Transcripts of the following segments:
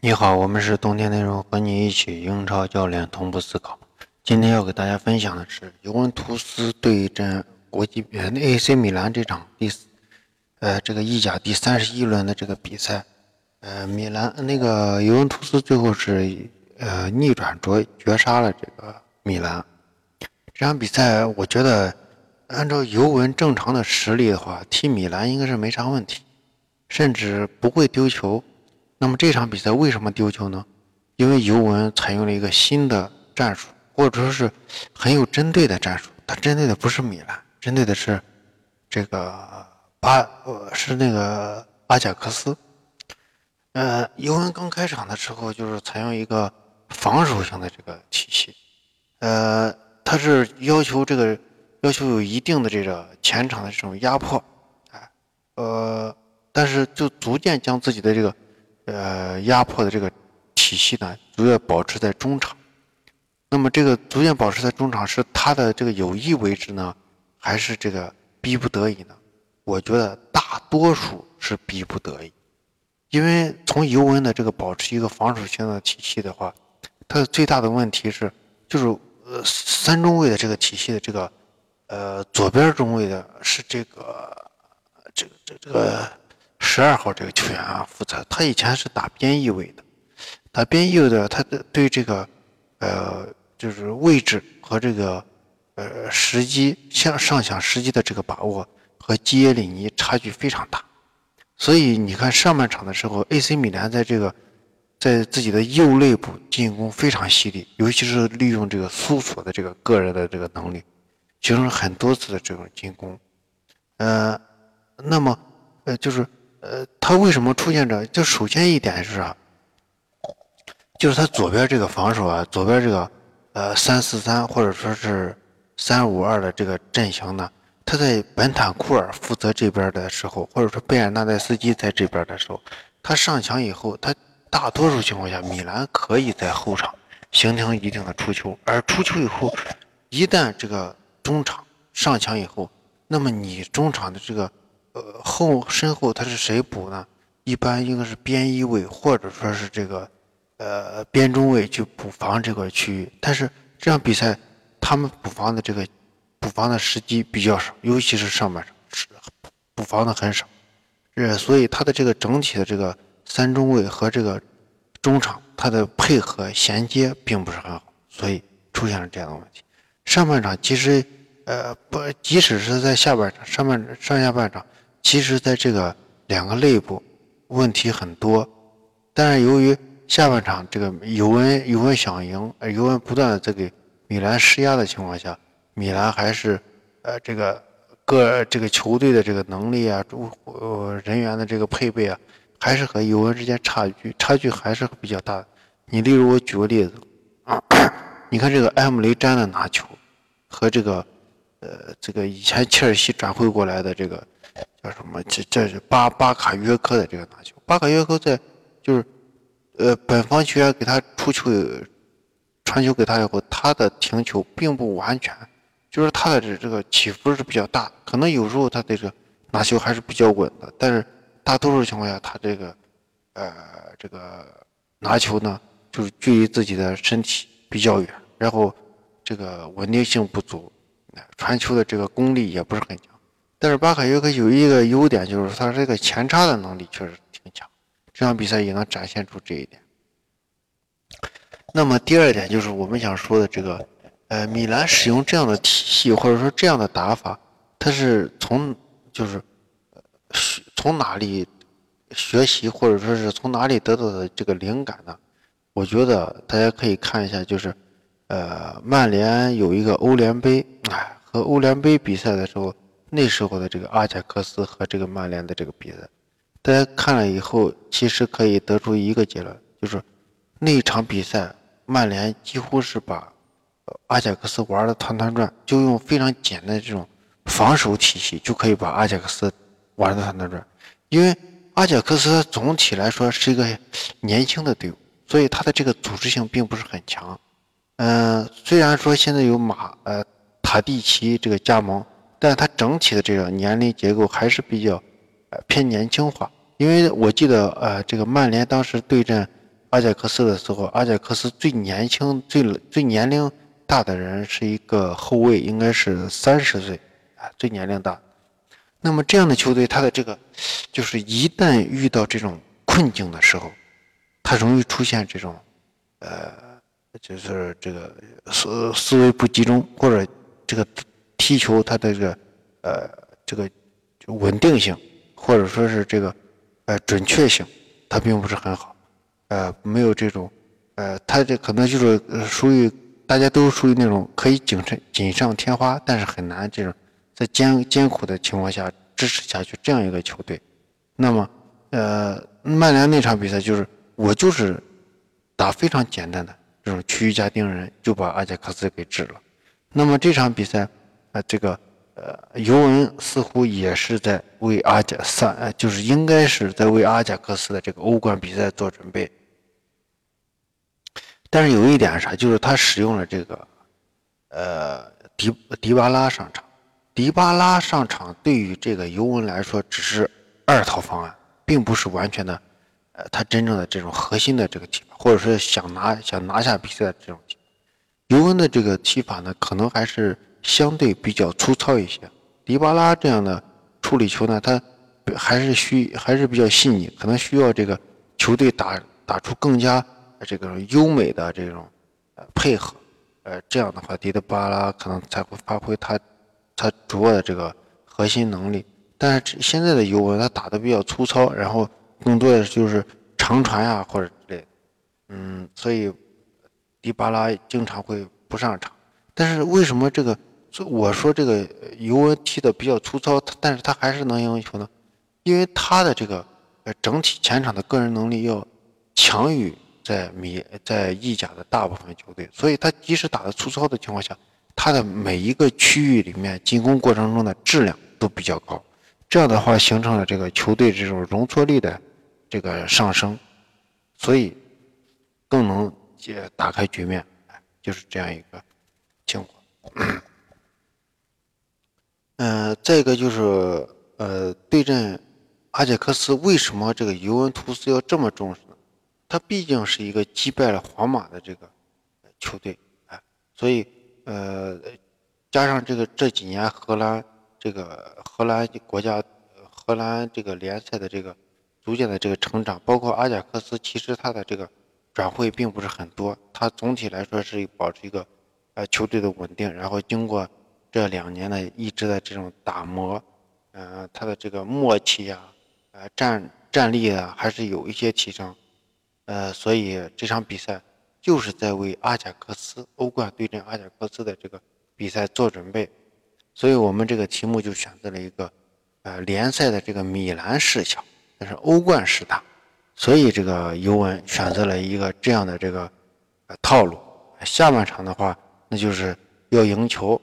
你好，我们是冬天内容，和你一起英超教练同步思考。今天要给大家分享的是尤文图斯对阵国际呃 AC 米兰这场第呃这个意甲第三十一轮的这个比赛。呃，米兰那个尤文图斯最后是呃逆转绝绝杀了这个米兰。这场比赛我觉得按照尤文正常的实力的话，踢米兰应该是没啥问题，甚至不会丢球。那么这场比赛为什么丢球呢？因为尤文采用了一个新的战术，或者说是很有针对的战术。它针对的不是米兰，针对的是这个巴呃是那个阿贾克斯。呃，尤文刚开场的时候就是采用一个防守型的这个体系，呃，它是要求这个要求有一定的这个前场的这种压迫，哎，呃，但是就逐渐将自己的这个。呃，压迫的这个体系呢，逐渐保持在中场。那么，这个逐渐保持在中场是他的这个有意为之呢，还是这个逼不得已呢？我觉得大多数是逼不得已，因为从尤文的这个保持一个防守性的体系的话，它的最大的问题是，就是呃三中卫的这个体系的这个呃左边中卫的是这个这个这这个。十二号这个球员啊，负责他以前是打边翼位的，打边翼位的，他的对这个呃就是位置和这个呃时机向上抢时机的这个把握和基耶里尼差距非常大，所以你看上半场的时候，AC 米兰在这个在自己的右肋部进攻非常犀利，尤其是利用这个苏索的这个个人的这个能力，形成很多次的这种进攻，呃，那么呃就是。呃，他为什么出现这？就首先一点是啥？就是他左边这个防守啊，左边这个呃三四三或者说是三五二的这个阵型呢，他在本坦库尔负责这边的时候，或者说贝尔纳代斯基在这边的时候，他上墙以后，他大多数情况下，米兰可以在后场形成一定的出球，而出球以后，一旦这个中场上墙以后，那么你中场的这个。后身后他是谁补呢？一般应该是边翼位或者说是这个呃边中卫去补防这块区域。但是这场比赛他们补防的这个补防的时机比较少，尤其是上半场是补防的很少。呃，所以他的这个整体的这个三中卫和这个中场他的配合衔接并不是很好，所以出现了这样的问题。上半场其实呃不，即使是在下半场上半上下半场。其实，在这个两个内部问题很多，但是由于下半场这个尤文尤文想赢，尤文不断的在给米兰施压的情况下，米兰还是呃这个各这个球队的这个能力啊，呃人员的这个配备啊，还是和尤文之间差距差距还是比较大的。你例如我举个例子啊，你看这个埃姆雷詹的拿球和这个呃这个以前切尔西转会过来的这个。叫什么？这这是巴巴卡约科的这个拿球。巴卡约科在就是，呃，本方球员给他出球，传球给他以后，他的停球并不完全，就是他的这这个起伏是比较大，可能有时候他这个拿球还是比较稳的，但是大多数情况下，他这个呃这个拿球呢，就是距离自己的身体比较远，然后这个稳定性不足，传球的这个功力也不是很强。但是巴卡约克有一个优点，就是他这个前插的能力确实挺强，这场比赛也能展现出这一点。那么第二点就是我们想说的这个，呃，米兰使用这样的体系或者说这样的打法，他是从就是学从哪里学习或者说是从哪里得到的这个灵感呢？我觉得大家可以看一下，就是呃，曼联有一个欧联杯，哎，和欧联杯比赛的时候。那时候的这个阿贾克斯和这个曼联的这个比赛，大家看了以后，其实可以得出一个结论，就是那场比赛曼联几乎是把阿贾克斯玩的团团转，就用非常简单的这种防守体系就可以把阿贾克斯玩的团团转。因为阿贾克斯总体来说是一个年轻的队伍，所以他的这个组织性并不是很强。嗯，虽然说现在有马呃塔蒂奇这个加盟。但它整体的这个年龄结构还是比较，呃偏年轻化。因为我记得，呃，这个曼联当时对阵阿贾克斯的时候，阿贾克斯最年轻、最最年龄大的人是一个后卫，应该是三十岁啊，最年龄大。那么这样的球队，他的这个就是一旦遇到这种困境的时候，他容易出现这种呃，就是这个思思维不集中，或者这个踢球它的这个呃这个稳定性，或者说是这个呃准确性。它并不是很好，呃，没有这种，呃，它这可能就是属于大家都属于那种可以锦上锦上添花，但是很难这种在艰艰苦的情况下支持下去这样一个球队。那么，呃，曼联那场比赛就是我就是打非常简单的这种区域加盯人，就把阿贾克斯给治了。那么这场比赛，啊，这个。呃，尤文似乎也是在为阿贾三，呃，就是应该是在为阿贾克斯的这个欧冠比赛做准备。但是有一点啥，就是他使用了这个，呃，迪迪巴拉上场。迪巴拉上场对于这个尤文来说只是二套方案，并不是完全的，呃，他真正的这种核心的这个踢法，或者说想拿想拿下比赛的这种踢法。尤文的这个踢法呢，可能还是。相对比较粗糙一些，迪巴拉这样的处理球呢，他还是需还是比较细腻，可能需要这个球队打打出更加这个优美的这种呃配合，呃这样的话，迪德巴拉可能才会发挥他他主要的这个核心能力。但是现在的尤文他打的比较粗糙，然后更多的就是长传呀或者之类的，嗯，所以迪巴拉经常会不上场。但是为什么这个？所以我说这个尤文踢的比较粗糙，但是他还是能赢球呢，因为他的这个呃整体前场的个人能力要强于在米在意甲的大部分球队，所以他即使打的粗糙的情况下，他的每一个区域里面进攻过程中的质量都比较高，这样的话形成了这个球队这种容错率的这个上升，所以更能解打开局面，就是这样一个情况。嗯，再一个就是，呃，对阵阿贾克斯，为什么这个尤文图斯要这么重视呢？他毕竟是一个击败了皇马的这个球队，哎，所以，呃，加上这个这几年荷兰这个荷兰国家荷兰这个联赛的这个逐渐的这个成长，包括阿贾克斯，其实他的这个转会并不是很多，他总体来说是保持一个呃球队的稳定，然后经过。这两年呢，一直在这种打磨，呃，他的这个默契啊，呃，战战力啊，还是有一些提升，呃，所以这场比赛就是在为阿贾克斯欧冠对阵阿贾克斯的这个比赛做准备，所以我们这个题目就选择了一个，呃，联赛的这个米兰视小，但是欧冠视大，所以这个尤文选择了一个这样的这个呃套路，下半场的话，那就是要赢球。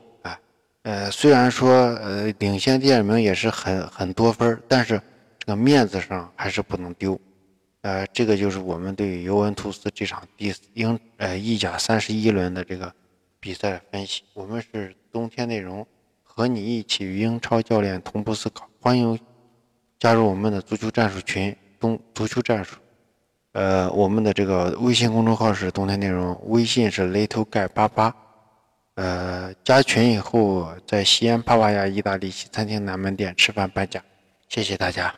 呃，虽然说呃领先第二名也是很很多分但是这个面子上还是不能丢。呃，这个就是我们对尤文图斯这场第英呃意甲三十一轮的这个比赛分析。我们是冬天内容，和你一起与英超教练同步思考。欢迎加入我们的足球战术群，冬足球战术。呃，我们的这个微信公众号是冬天内容，微信是 little guy 八八。呃，加群以后，在西安帕瓦亚意大利西餐厅南门店吃饭半价，谢谢大家。